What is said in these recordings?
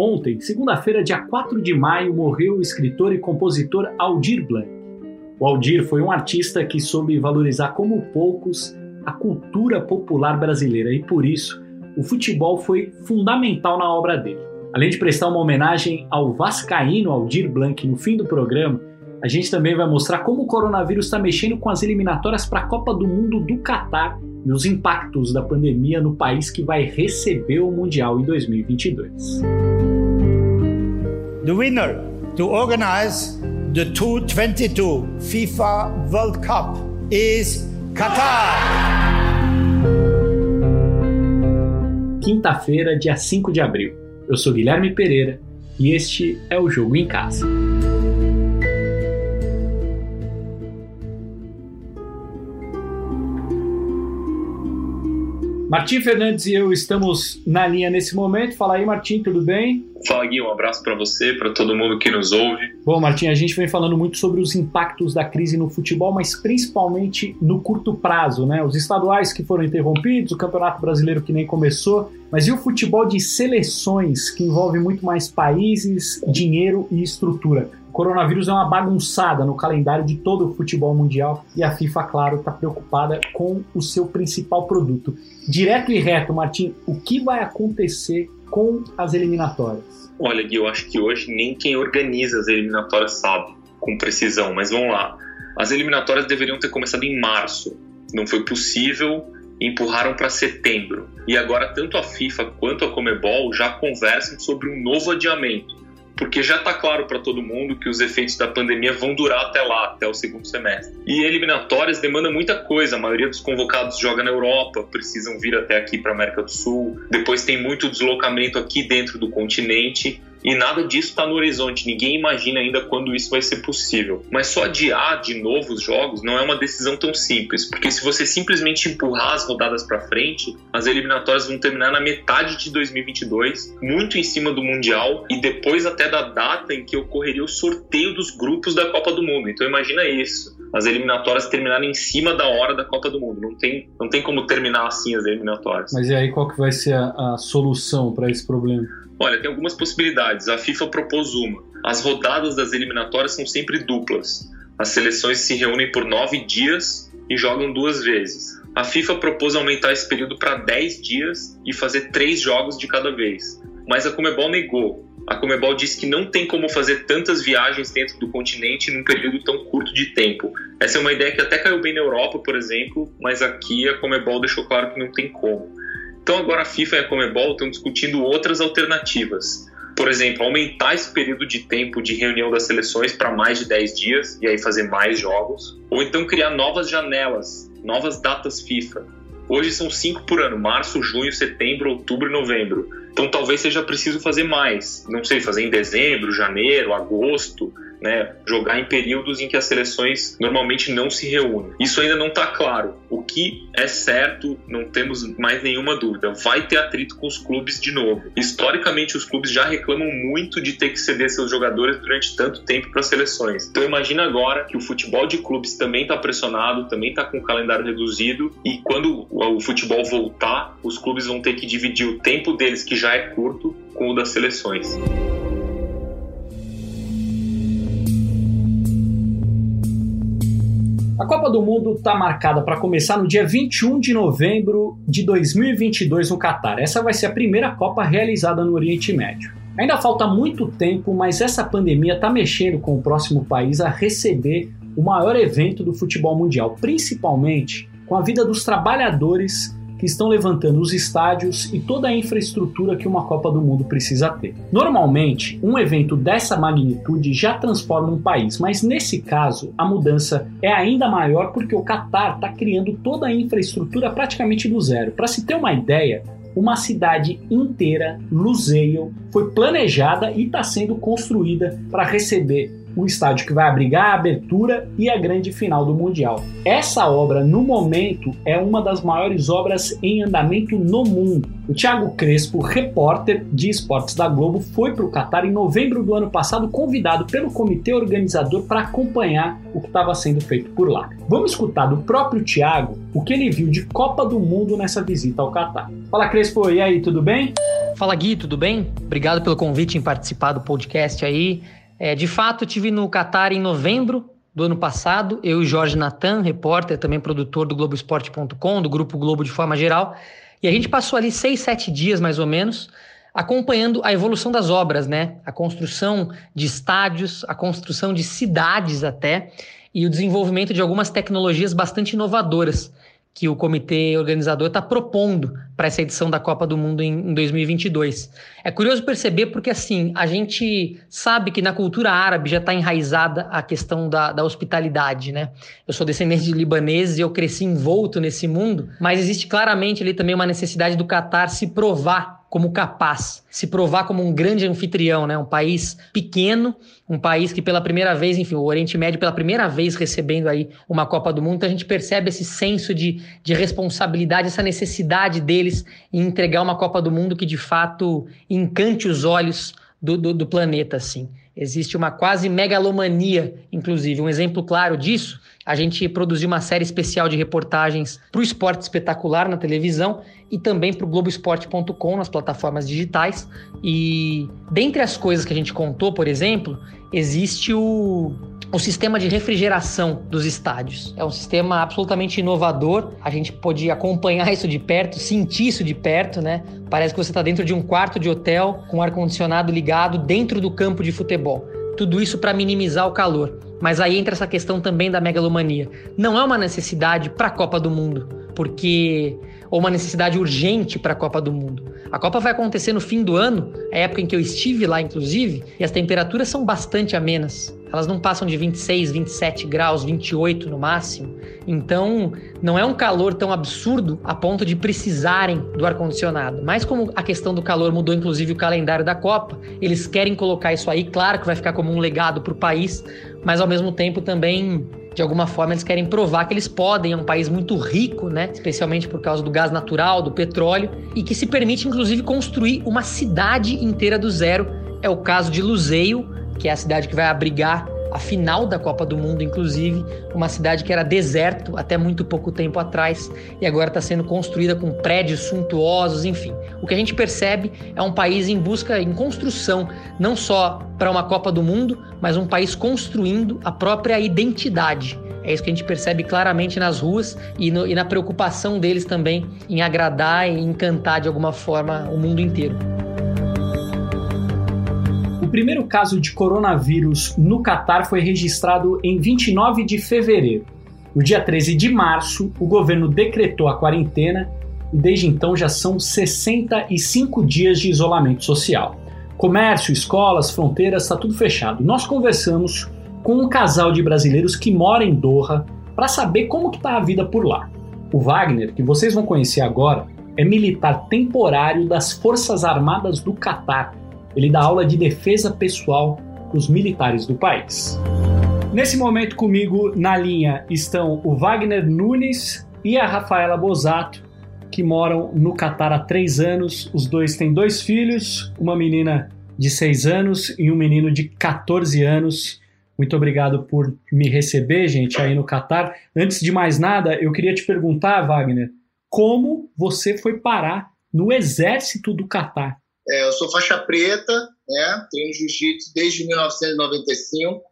Ontem, segunda-feira, dia 4 de maio, morreu o escritor e compositor Aldir Blanc. O Aldir foi um artista que soube valorizar como poucos a cultura popular brasileira e por isso o futebol foi fundamental na obra dele. Além de prestar uma homenagem ao vascaíno Aldir Blanc no fim do programa, a gente também vai mostrar como o coronavírus está mexendo com as eliminatórias para a Copa do Mundo do Catar e os impactos da pandemia no país que vai receber o Mundial em 2022. The winner to organize the 2022 FIFA World Cup is Qatar. Quinta-feira, dia 5 de abril. Eu sou Guilherme Pereira e este é o Jogo em Casa. Martim Fernandes e eu estamos na linha nesse momento. Fala aí, Martim, tudo bem? Fala, Gui, um abraço para você, para todo mundo que nos ouve. Bom, Martim, a gente vem falando muito sobre os impactos da crise no futebol, mas principalmente no curto prazo, né? Os estaduais que foram interrompidos, o Campeonato Brasileiro que nem começou, mas e o futebol de seleções, que envolve muito mais países, dinheiro e estrutura? Coronavírus é uma bagunçada no calendário de todo o futebol mundial e a FIFA, claro, está preocupada com o seu principal produto. Direto e reto, Martim, o que vai acontecer com as eliminatórias? Olha, Gui, eu acho que hoje nem quem organiza as eliminatórias sabe com precisão, mas vamos lá. As eliminatórias deveriam ter começado em março. Não foi possível, empurraram para setembro. E agora tanto a FIFA quanto a Comebol já conversam sobre um novo adiamento porque já está claro para todo mundo que os efeitos da pandemia vão durar até lá, até o segundo semestre. E eliminatórias demandam muita coisa, a maioria dos convocados joga na Europa, precisam vir até aqui para América do Sul, depois tem muito deslocamento aqui dentro do continente e nada disso está no horizonte. Ninguém imagina ainda quando isso vai ser possível. Mas só adiar de novo os jogos não é uma decisão tão simples, porque se você simplesmente empurrar as rodadas para frente, as eliminatórias vão terminar na metade de 2022, muito em cima do mundial e depois até da data em que ocorreria o sorteio dos grupos da Copa do Mundo. Então imagina isso. As eliminatórias terminarem em cima da hora da Copa do Mundo. Não tem, não tem como terminar assim as eliminatórias. Mas e aí qual que vai ser a, a solução para esse problema? Olha, tem algumas possibilidades. A FIFA propôs uma. As rodadas das eliminatórias são sempre duplas. As seleções se reúnem por nove dias e jogam duas vezes. A FIFA propôs aumentar esse período para 10 dias e fazer três jogos de cada vez. Mas a Comebol negou. A Comebol disse que não tem como fazer tantas viagens dentro do continente num período tão curto de tempo. Essa é uma ideia que até caiu bem na Europa, por exemplo, mas aqui a Comebol deixou claro que não tem como. Então agora a FIFA e a Comebol estão discutindo outras alternativas. Por exemplo, aumentar esse período de tempo de reunião das seleções para mais de 10 dias e aí fazer mais jogos. Ou então criar novas janelas, novas datas FIFA. Hoje são cinco por ano: março, junho, setembro, outubro e novembro. Então talvez seja preciso fazer mais. Não sei, fazer em dezembro, janeiro, agosto né, jogar em períodos em que as seleções normalmente não se reúnem. Isso ainda não está claro. O que é certo, não temos mais nenhuma dúvida, vai ter atrito com os clubes de novo. Historicamente, os clubes já reclamam muito de ter que ceder seus jogadores durante tanto tempo para as seleções. Então imagina agora que o futebol de clubes também está pressionado, também está com o calendário reduzido e quando o futebol voltar, os clubes vão ter que dividir o tempo deles, que já é curto, com o das seleções. A Copa do Mundo está marcada para começar no dia 21 de novembro de 2022 no Catar. Essa vai ser a primeira Copa realizada no Oriente Médio. Ainda falta muito tempo, mas essa pandemia está mexendo com o próximo país a receber o maior evento do futebol mundial, principalmente com a vida dos trabalhadores que estão levantando os estádios e toda a infraestrutura que uma Copa do Mundo precisa ter. Normalmente, um evento dessa magnitude já transforma um país, mas nesse caso a mudança é ainda maior porque o Qatar está criando toda a infraestrutura praticamente do zero. Para se ter uma ideia, uma cidade inteira, Lusail, foi planejada e está sendo construída para receber o estádio que vai abrigar a abertura e a grande final do Mundial. Essa obra, no momento, é uma das maiores obras em andamento no mundo. O Thiago Crespo, repórter de esportes da Globo, foi para o Catar em novembro do ano passado, convidado pelo comitê organizador para acompanhar o que estava sendo feito por lá. Vamos escutar do próprio Thiago o que ele viu de Copa do Mundo nessa visita ao Catar. Fala Crespo, e aí, tudo bem? Fala Gui, tudo bem? Obrigado pelo convite em participar do podcast aí. É, de fato, tive no Catar em novembro do ano passado, eu e Jorge Natan, repórter, também produtor do Globoesporte.com, do Grupo Globo de forma geral, e a gente passou ali seis, sete dias mais ou menos, acompanhando a evolução das obras, né? A construção de estádios, a construção de cidades até, e o desenvolvimento de algumas tecnologias bastante inovadoras que o comitê organizador está propondo para essa edição da Copa do Mundo em, em 2022. É curioso perceber porque, assim, a gente sabe que na cultura árabe já está enraizada a questão da, da hospitalidade, né? Eu sou descendente de libaneses e eu cresci envolto nesse mundo, mas existe claramente ali também uma necessidade do Catar se provar como capaz, se provar como um grande anfitrião, né? Um país pequeno, um país que pela primeira vez, enfim, o Oriente Médio pela primeira vez recebendo aí uma Copa do Mundo, então a gente percebe esse senso de, de responsabilidade, essa necessidade deles em entregar uma Copa do Mundo que de fato encante os olhos do, do, do planeta, assim. Existe uma quase megalomania, inclusive. Um exemplo claro disso, a gente produziu uma série especial de reportagens para o esporte espetacular na televisão e também para o Globoesporte.com nas plataformas digitais. E dentre as coisas que a gente contou, por exemplo, existe o o sistema de refrigeração dos estádios. É um sistema absolutamente inovador. A gente pode acompanhar isso de perto, sentir isso de perto, né? Parece que você está dentro de um quarto de hotel com ar condicionado ligado dentro do campo de futebol. Tudo isso para minimizar o calor. Mas aí entra essa questão também da megalomania. Não é uma necessidade para a Copa do Mundo, porque ou uma necessidade urgente para a Copa do Mundo. A Copa vai acontecer no fim do ano, a época em que eu estive lá, inclusive, e as temperaturas são bastante amenas. Elas não passam de 26, 27 graus, 28 no máximo. Então, não é um calor tão absurdo a ponto de precisarem do ar-condicionado. Mas, como a questão do calor mudou, inclusive, o calendário da Copa, eles querem colocar isso aí. Claro que vai ficar como um legado para o país, mas ao mesmo tempo também de alguma forma eles querem provar que eles podem, é um país muito rico, né? Especialmente por causa do gás natural, do petróleo, e que se permite inclusive construir uma cidade inteira do zero. É o caso de Luzeio, que é a cidade que vai abrigar a final da Copa do Mundo, inclusive, uma cidade que era deserto até muito pouco tempo atrás e agora está sendo construída com prédios suntuosos, enfim. O que a gente percebe é um país em busca, em construção, não só para uma Copa do Mundo, mas um país construindo a própria identidade. É isso que a gente percebe claramente nas ruas e, no, e na preocupação deles também em agradar e encantar de alguma forma o mundo inteiro. O primeiro caso de coronavírus no Catar foi registrado em 29 de fevereiro. No dia 13 de março, o governo decretou a quarentena e desde então já são 65 dias de isolamento social. Comércio, escolas, fronteiras, está tudo fechado. Nós conversamos com um casal de brasileiros que mora em Doha para saber como está a vida por lá. O Wagner, que vocês vão conhecer agora, é militar temporário das Forças Armadas do Catar ele dá aula de defesa pessoal para os militares do país. Nesse momento comigo na linha estão o Wagner Nunes e a Rafaela Bosato, que moram no Catar há três anos. Os dois têm dois filhos, uma menina de seis anos e um menino de 14 anos. Muito obrigado por me receber, gente, aí no Catar. Antes de mais nada, eu queria te perguntar, Wagner, como você foi parar no exército do Catar? É, eu sou faixa preta, né? treino jiu-jitsu desde 1995,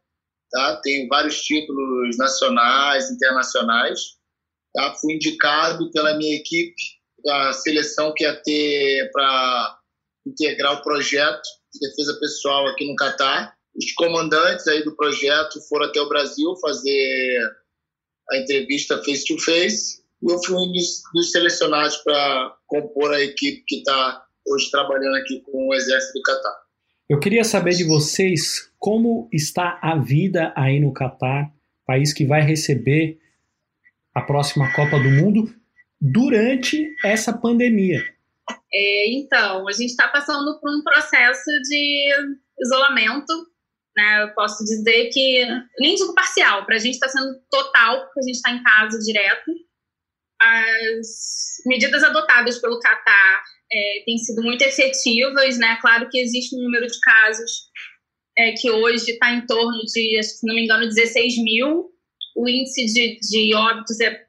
tá? tenho vários títulos nacionais, internacionais. Tá? Fui indicado pela minha equipe da seleção que ia ter para integrar o projeto de defesa pessoal aqui no Catar. Os comandantes aí do projeto foram até o Brasil fazer a entrevista face to face e eu fui um dos, dos selecionados para compor a equipe que está hoje trabalhando aqui com o Exército do Catar. Eu queria saber de vocês como está a vida aí no Catar, país que vai receber a próxima Copa do Mundo durante essa pandemia. É, então, a gente está passando por um processo de isolamento. Né? Eu posso dizer que, nem digo parcial, para a gente está sendo total, porque a gente está em casa direto. As medidas adotadas pelo Catar é, têm sido muito efetivas, né? Claro que existe um número de casos é, que hoje está em torno de, se não me engano, 16 mil. O índice de, de óbitos é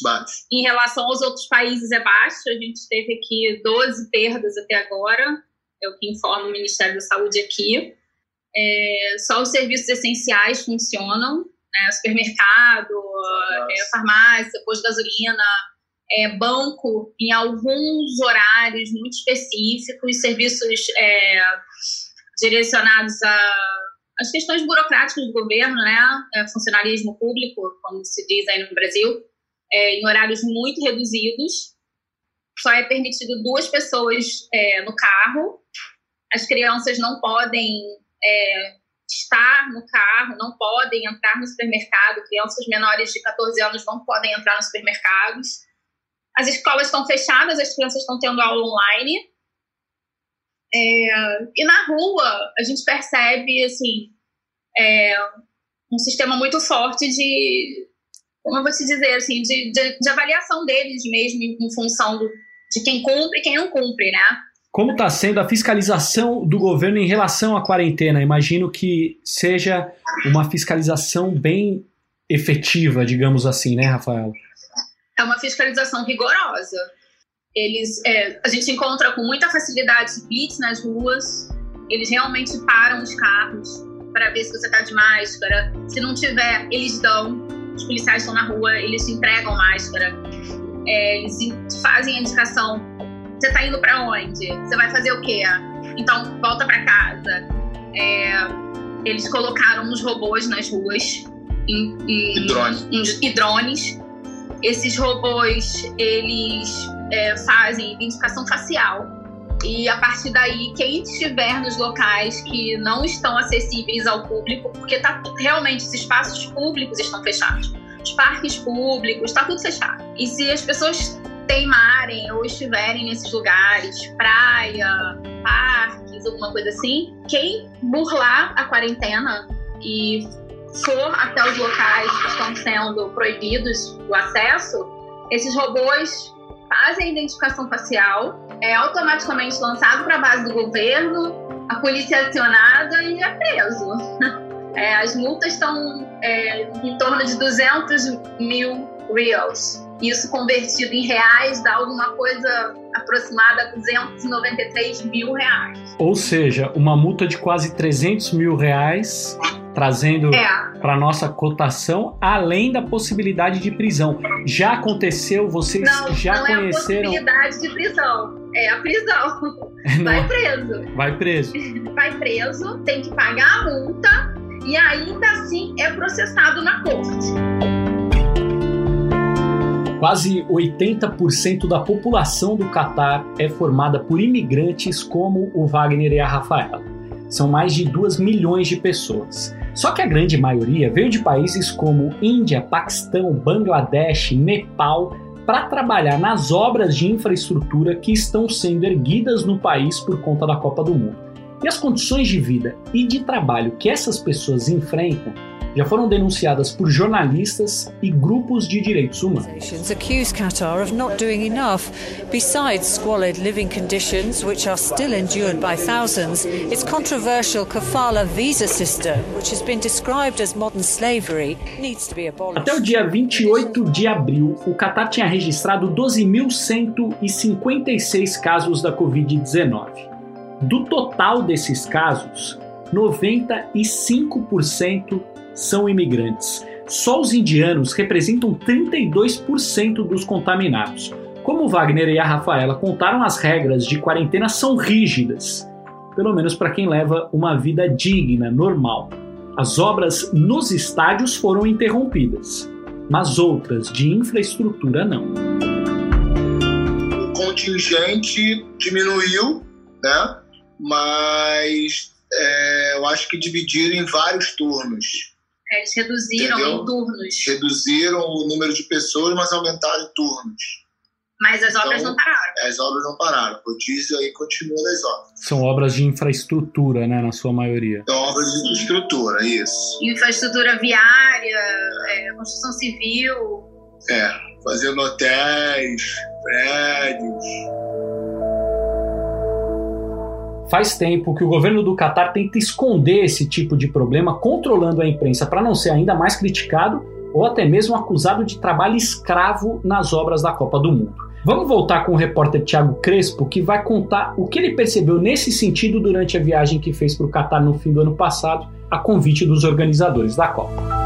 Baixo. Em relação aos outros países é baixo. A gente teve aqui 12 perdas até agora, é o que informa o Ministério da Saúde aqui. É, só os serviços essenciais funcionam, né? supermercado, é, farmácia, posto de gasolina, é, banco em alguns horários muito específicos, serviços é, direcionados a as questões burocráticas do governo, né, é, funcionarismo público, como se diz aí no Brasil, é, em horários muito reduzidos. Só é permitido duas pessoas é, no carro. As crianças não podem é, estar no carro, não podem entrar no supermercado. Crianças menores de 14 anos não podem entrar nos supermercados. As escolas estão fechadas, as crianças estão tendo aula online. É, e na rua a gente percebe assim é, um sistema muito forte de como eu vou te dizer assim de, de, de avaliação deles mesmo em função do, de quem cumpre e quem não cumpre, né? Como está sendo a fiscalização do governo em relação à quarentena? Imagino que seja uma fiscalização bem efetiva, digamos assim, né, Rafael? É uma fiscalização rigorosa eles, é, a gente encontra com muita facilidade blitz nas ruas. Eles realmente param os carros para ver se você está de máscara. Se não tiver, eles dão. Os policiais estão na rua, eles entregam máscara. É, eles fazem a indicação. Você está indo para onde? Você vai fazer o quê? Então volta para casa. É, eles colocaram uns robôs nas ruas em, em, e drones. Em, e drones. Esses robôs, eles é, fazem identificação facial. E a partir daí, quem estiver nos locais que não estão acessíveis ao público, porque tá, realmente os espaços públicos estão fechados, os parques públicos, está tudo fechado. E se as pessoas teimarem ou estiverem nesses lugares, praia, parques, alguma coisa assim, quem burlar a quarentena e for até os locais que estão sendo proibidos o acesso, esses robôs fazem a identificação facial, é automaticamente lançado para a base do governo, a polícia é acionada e é preso. É, as multas estão é, em torno de 200 mil reais. Isso convertido em reais dá alguma coisa aproximada a 293 mil reais. Ou seja, uma multa de quase 300 mil reais trazendo é. para nossa cotação, além da possibilidade de prisão. Já aconteceu? Vocês não, já não conheceram? É a possibilidade de prisão, é a prisão. Não. Vai preso. Vai preso. Vai preso, tem que pagar a multa e ainda assim é processado na corte. Quase 80% da população do Catar é formada por imigrantes como o Wagner e a Rafaela. São mais de 2 milhões de pessoas. Só que a grande maioria veio de países como Índia, Paquistão, Bangladesh, Nepal para trabalhar nas obras de infraestrutura que estão sendo erguidas no país por conta da Copa do Mundo. E as condições de vida e de trabalho que essas pessoas enfrentam já foram denunciadas por jornalistas e grupos de direitos humanos. accuse Qatar of not doing enough. Besides squalid living conditions, which are still endured by thousands, its controversial kafala visa system, which has been described as modern slavery, needs to be abolished. Até o dia 28 de abril, o Qatar tinha registrado 12.156 casos da Covid-19. Do total desses casos, 95% são imigrantes. Só os indianos representam 32% dos contaminados. Como Wagner e a Rafaela contaram, as regras de quarentena são rígidas, pelo menos para quem leva uma vida digna, normal. As obras nos estádios foram interrompidas, mas outras de infraestrutura não. O contingente diminuiu, né? mas é, eu acho que dividiram em vários turnos. É, eles reduziram Entendeu? em turnos. Reduziram o número de pessoas, mas aumentaram em turnos. Mas as obras então, não pararam. As obras não pararam. O diesel aí continua das obras. São obras de infraestrutura, né, na sua maioria. São obras de infraestrutura, isso. Infraestrutura viária, é, construção civil. É, fazendo hotéis, prédios. Faz tempo que o governo do Catar tenta esconder esse tipo de problema, controlando a imprensa para não ser ainda mais criticado ou até mesmo acusado de trabalho escravo nas obras da Copa do Mundo. Vamos voltar com o repórter Thiago Crespo, que vai contar o que ele percebeu nesse sentido durante a viagem que fez para o Catar no fim do ano passado, a convite dos organizadores da Copa.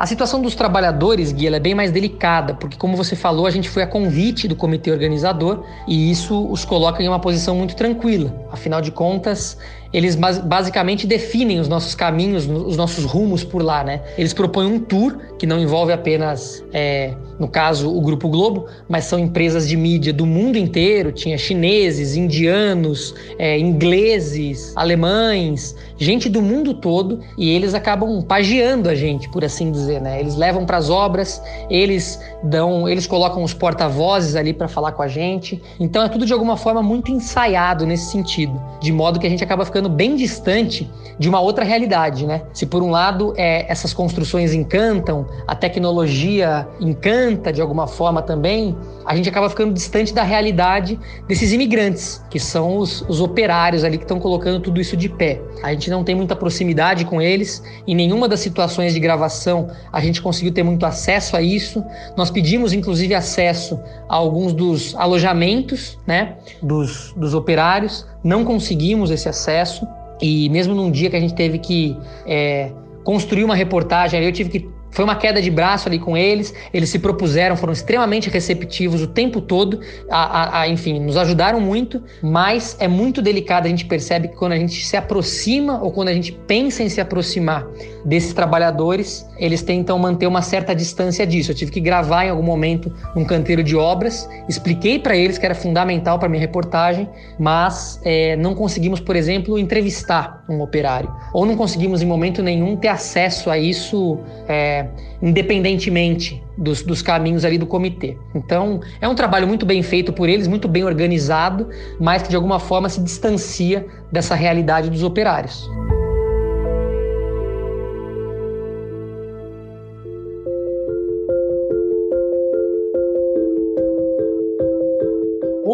A situação dos trabalhadores, Gui, é bem mais delicada, porque, como você falou, a gente foi a convite do comitê organizador e isso os coloca em uma posição muito tranquila. Afinal de contas, eles basicamente definem os nossos caminhos, os nossos rumos por lá, né? Eles propõem um tour que não envolve apenas, é, no caso, o Grupo Globo, mas são empresas de mídia do mundo inteiro. Tinha chineses, indianos, é, ingleses, alemães, gente do mundo todo, e eles acabam pagiando a gente, por assim dizer, né? Eles levam para as obras, eles dão, eles colocam os porta-vozes ali para falar com a gente. Então é tudo de alguma forma muito ensaiado nesse sentido, de modo que a gente acaba ficando ficando bem distante de uma outra realidade, né? Se por um lado é, essas construções encantam, a tecnologia encanta de alguma forma também, a gente acaba ficando distante da realidade desses imigrantes, que são os, os operários ali que estão colocando tudo isso de pé. A gente não tem muita proximidade com eles, em nenhuma das situações de gravação a gente conseguiu ter muito acesso a isso. Nós pedimos, inclusive, acesso a alguns dos alojamentos né, dos, dos operários, não conseguimos esse acesso. E mesmo num dia que a gente teve que é, construir uma reportagem, eu tive que foi uma queda de braço ali com eles, eles se propuseram, foram extremamente receptivos o tempo todo, a, a, a, enfim, nos ajudaram muito, mas é muito delicado, a gente percebe que quando a gente se aproxima ou quando a gente pensa em se aproximar desses trabalhadores, eles tentam manter uma certa distância disso. Eu tive que gravar em algum momento num canteiro de obras, expliquei para eles que era fundamental para minha reportagem, mas é, não conseguimos, por exemplo, entrevistar um operário, ou não conseguimos em momento nenhum ter acesso a isso. É, independentemente dos, dos, caminhos ali do comitê. Então, é um trabalho muito bem feito por eles, muito bem organizado, mas que de alguma forma se distancia dessa realidade dos operários.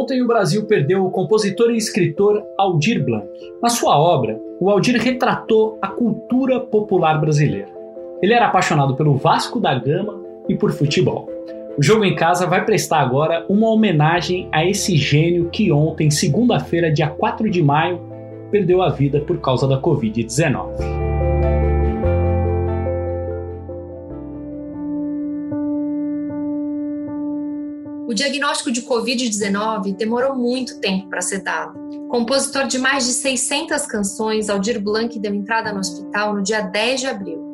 Ontem o Brasil perdeu o compositor e escritor Aldir Blanc. Na sua obra, o Aldir retratou a cultura popular brasileira. Ele era apaixonado pelo Vasco da Gama e por futebol. O Jogo em Casa vai prestar agora uma homenagem a esse gênio que ontem, segunda-feira, dia 4 de maio, perdeu a vida por causa da Covid-19. O diagnóstico de Covid-19 demorou muito tempo para ser dado. Compositor de mais de 600 canções, Aldir Blanc deu entrada no hospital no dia 10 de abril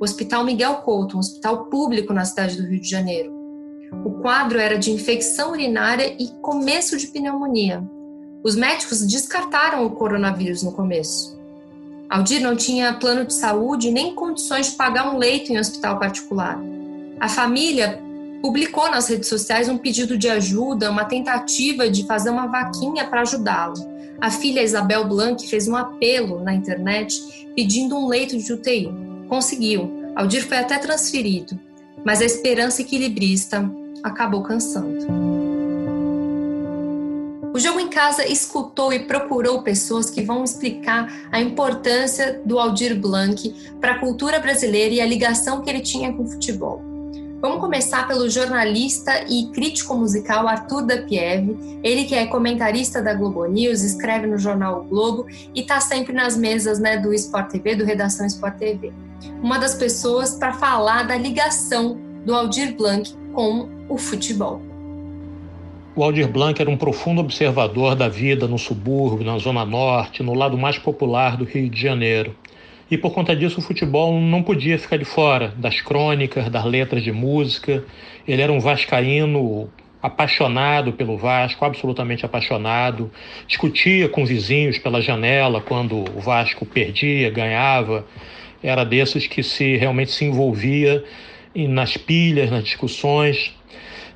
o Hospital Miguel Couto, um hospital público na cidade do Rio de Janeiro. O quadro era de infecção urinária e começo de pneumonia. Os médicos descartaram o coronavírus no começo. Aldir não tinha plano de saúde nem condições de pagar um leito em hospital particular. A família publicou nas redes sociais um pedido de ajuda, uma tentativa de fazer uma vaquinha para ajudá-lo. A filha Isabel Blanc fez um apelo na internet pedindo um leito de UTI. Conseguiu. Aldir foi até transferido, mas a esperança equilibrista acabou cansando. O Jogo em Casa escutou e procurou pessoas que vão explicar a importância do Aldir Blanc para a cultura brasileira e a ligação que ele tinha com o futebol. Vamos começar pelo jornalista e crítico musical Arthur da Pieve, ele que é comentarista da Globo News, escreve no jornal o Globo e está sempre nas mesas né, do Sport TV, do Redação Sport TV. Uma das pessoas para falar da ligação do Aldir Blanc com o futebol. O Aldir Blanc era um profundo observador da vida no subúrbio, na Zona Norte, no lado mais popular do Rio de Janeiro e por conta disso o futebol não podia ficar de fora das crônicas, das letras de música. Ele era um vascaíno apaixonado pelo Vasco, absolutamente apaixonado, discutia com vizinhos pela janela quando o Vasco perdia, ganhava. Era desses que se realmente se envolvia nas pilhas, nas discussões.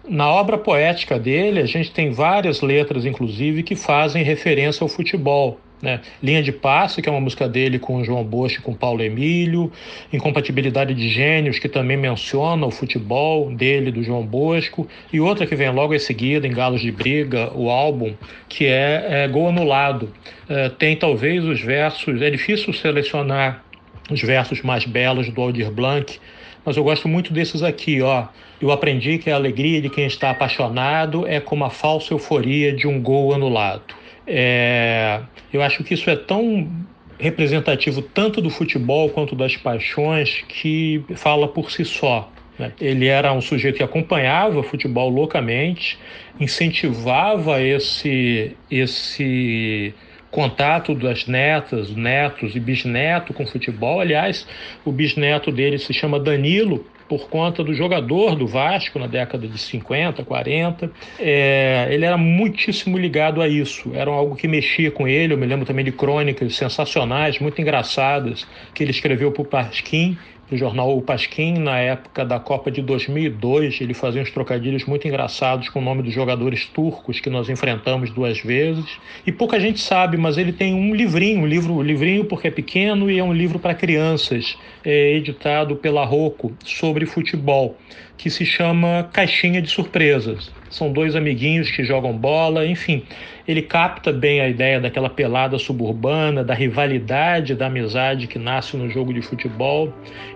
Na obra poética dele, a gente tem várias letras, inclusive, que fazem referência ao futebol. Né? Linha de Passe, que é uma música dele com João Bosch e com Paulo Emílio, Incompatibilidade de Gênios, que também menciona o futebol dele, do João Bosco, e outra que vem logo em seguida, em Galos de Briga, o álbum, que é, é Gol Anulado. É, tem talvez os versos, é difícil selecionar os versos mais belos do Aldir Blanc, mas eu gosto muito desses aqui, ó. Eu aprendi que a alegria de quem está apaixonado é como a falsa euforia de um gol anulado. É, eu acho que isso é tão representativo tanto do futebol quanto das paixões que fala por si só. Né? Ele era um sujeito que acompanhava o futebol loucamente, incentivava esse, esse contato das netas, netos e bisneto com futebol. Aliás, o bisneto dele se chama Danilo, por conta do jogador do Vasco na década de 50, 40. É, ele era muitíssimo ligado a isso, era algo que mexia com ele. Eu me lembro também de crônicas sensacionais, muito engraçadas, que ele escreveu para o Pasquim do jornal O Pasquim, na época da Copa de 2002. Ele fazia uns trocadilhos muito engraçados com o nome dos jogadores turcos que nós enfrentamos duas vezes. E pouca gente sabe, mas ele tem um livrinho, um livro, um livrinho porque é pequeno e é um livro para crianças, é, editado pela Rocco, sobre futebol, que se chama Caixinha de Surpresas. São dois amiguinhos que jogam bola, enfim ele capta bem a ideia daquela pelada suburbana, da rivalidade, da amizade que nasce no jogo de futebol.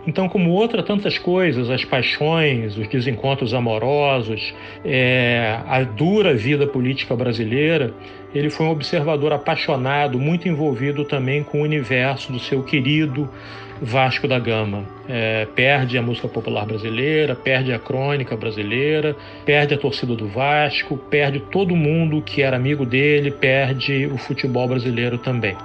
Então, como outra tantas coisas, as paixões, os desencontros amorosos, é, a dura vida política brasileira, ele foi um observador apaixonado, muito envolvido também com o universo do seu querido Vasco da Gama. É, perde a música popular brasileira, perde a crônica brasileira, perde a torcida do Vasco, perde todo mundo que era amigo dele, perde o futebol brasileiro também.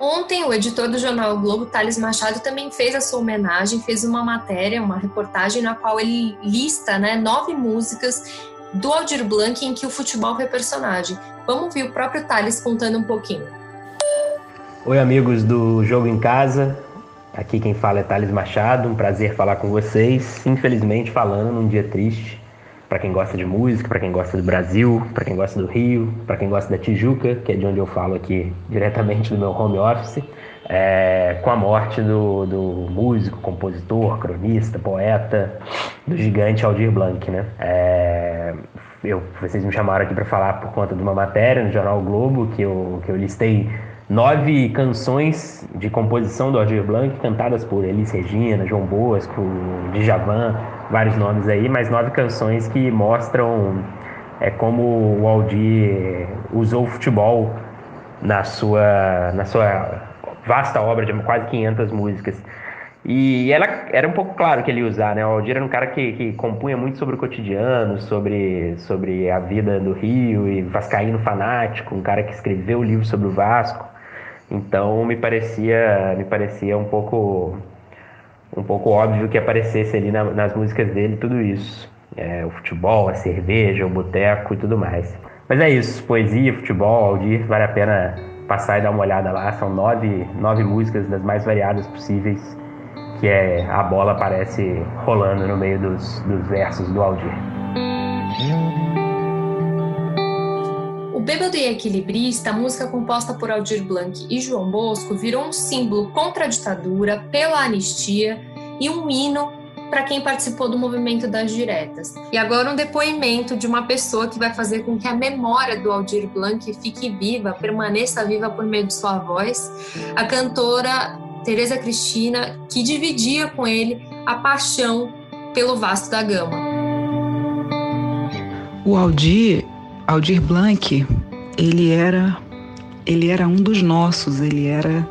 Ontem, o editor do jornal o Globo, Thales Machado, também fez a sua homenagem, fez uma matéria, uma reportagem na qual ele lista né, nove músicas do Aldir Blanc em que o futebol foi personagem. Vamos ouvir o próprio Thales contando um pouquinho. Oi, amigos do Jogo em Casa. Aqui quem fala é Thales Machado. Um prazer falar com vocês. Infelizmente, falando num dia triste para quem gosta de música, para quem gosta do Brasil, para quem gosta do Rio, para quem gosta da Tijuca, que é de onde eu falo aqui diretamente do meu home office, é, com a morte do, do, músico, compositor, cronista, poeta, do gigante Aldir Blanc, né? É, eu, vocês me chamaram aqui para falar por conta de uma matéria no jornal Globo que eu, que eu listei nove canções de composição do Aldir Blanc, cantadas por Elis Regina, João Bosco, Djavan, vários nomes aí, mas nove canções que mostram é, como o Aldir usou o futebol na sua, na sua vasta obra de quase 500 músicas. E ela era um pouco claro que ele ia usar, né? O Aldir era um cara que, que compunha muito sobre o cotidiano, sobre, sobre a vida do Rio e vascaíno fanático, um cara que escreveu o livro sobre o Vasco. Então me parecia, me parecia um pouco um pouco óbvio que aparecesse ali na, nas músicas dele tudo isso. É, o futebol, a cerveja, o boteco e tudo mais. Mas é isso, poesia, futebol, Aldir, vale a pena passar e dar uma olhada lá. São nove, nove músicas das mais variadas possíveis, que é a bola aparece rolando no meio dos, dos versos do Aldir. Bêbado e Equilibrista, música composta por Aldir Blanc e João Bosco, virou um símbolo contra a ditadura, pela anistia e um hino para quem participou do movimento das diretas. E agora um depoimento de uma pessoa que vai fazer com que a memória do Aldir Blanc fique viva, permaneça viva por meio de sua voz, a cantora Tereza Cristina, que dividia com ele a paixão pelo Vasco da Gama. O Aldir Aldir Blanc, ele era ele era um dos nossos, ele era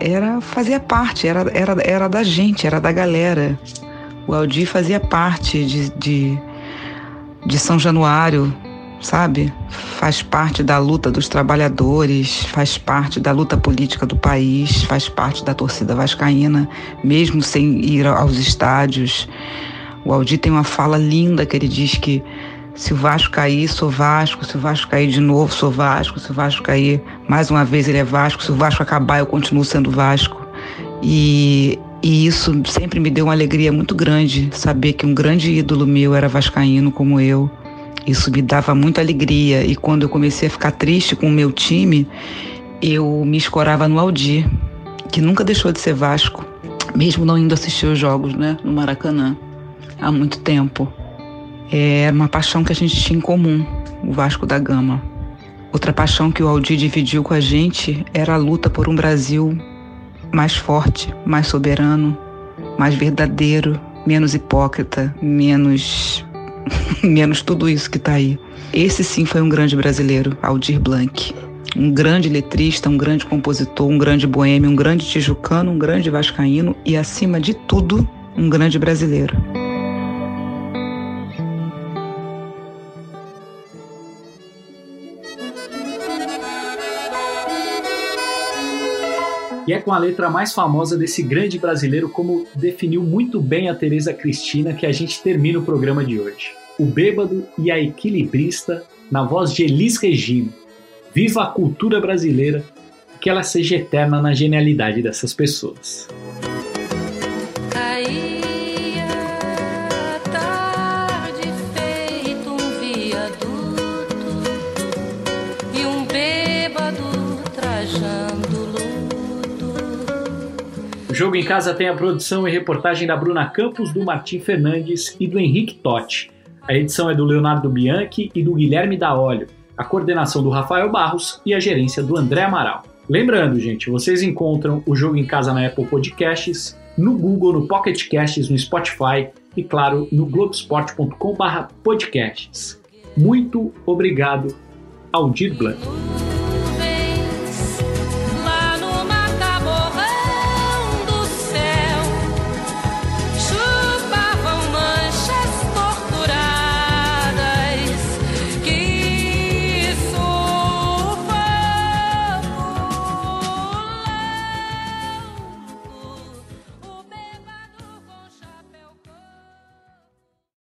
era fazia parte, era, era, era da gente, era da galera. O Aldir fazia parte de, de, de São Januário, sabe? Faz parte da luta dos trabalhadores, faz parte da luta política do país, faz parte da torcida vascaína, mesmo sem ir aos estádios. O Aldir tem uma fala linda que ele diz que se o Vasco cair, sou Vasco. Se o Vasco cair de novo, sou Vasco. Se o Vasco cair mais uma vez, ele é Vasco. Se o Vasco acabar, eu continuo sendo Vasco. E, e isso sempre me deu uma alegria muito grande, saber que um grande ídolo meu era vascaíno como eu. Isso me dava muita alegria. E quando eu comecei a ficar triste com o meu time, eu me escorava no Aldir, que nunca deixou de ser Vasco, mesmo não indo assistir os jogos né, no Maracanã há muito tempo. Era é uma paixão que a gente tinha em comum, o Vasco da Gama. Outra paixão que o Aldir dividiu com a gente era a luta por um Brasil mais forte, mais soberano, mais verdadeiro, menos hipócrita, menos menos tudo isso que está aí. Esse sim foi um grande brasileiro, Aldir Blanc. Um grande letrista, um grande compositor, um grande boêmio, um grande tijucano, um grande vascaíno e, acima de tudo, um grande brasileiro. E é com a letra mais famosa desse grande brasileiro, como definiu muito bem a Tereza Cristina, que a gente termina o programa de hoje. O Bêbado e a Equilibrista, na voz de Elis Regina. Viva a cultura brasileira, que ela seja eterna na genialidade dessas pessoas. O Jogo em Casa tem a produção e reportagem da Bruna Campos, do Martim Fernandes e do Henrique Totti. A edição é do Leonardo Bianchi e do Guilherme Daolio, a coordenação do Rafael Barros e a gerência do André Amaral. Lembrando, gente, vocês encontram o Jogo em Casa na Apple Podcasts, no Google, no Pocket Casts, no Spotify e, claro, no globesport.com/podcasts. Muito obrigado, Aldir Blanc.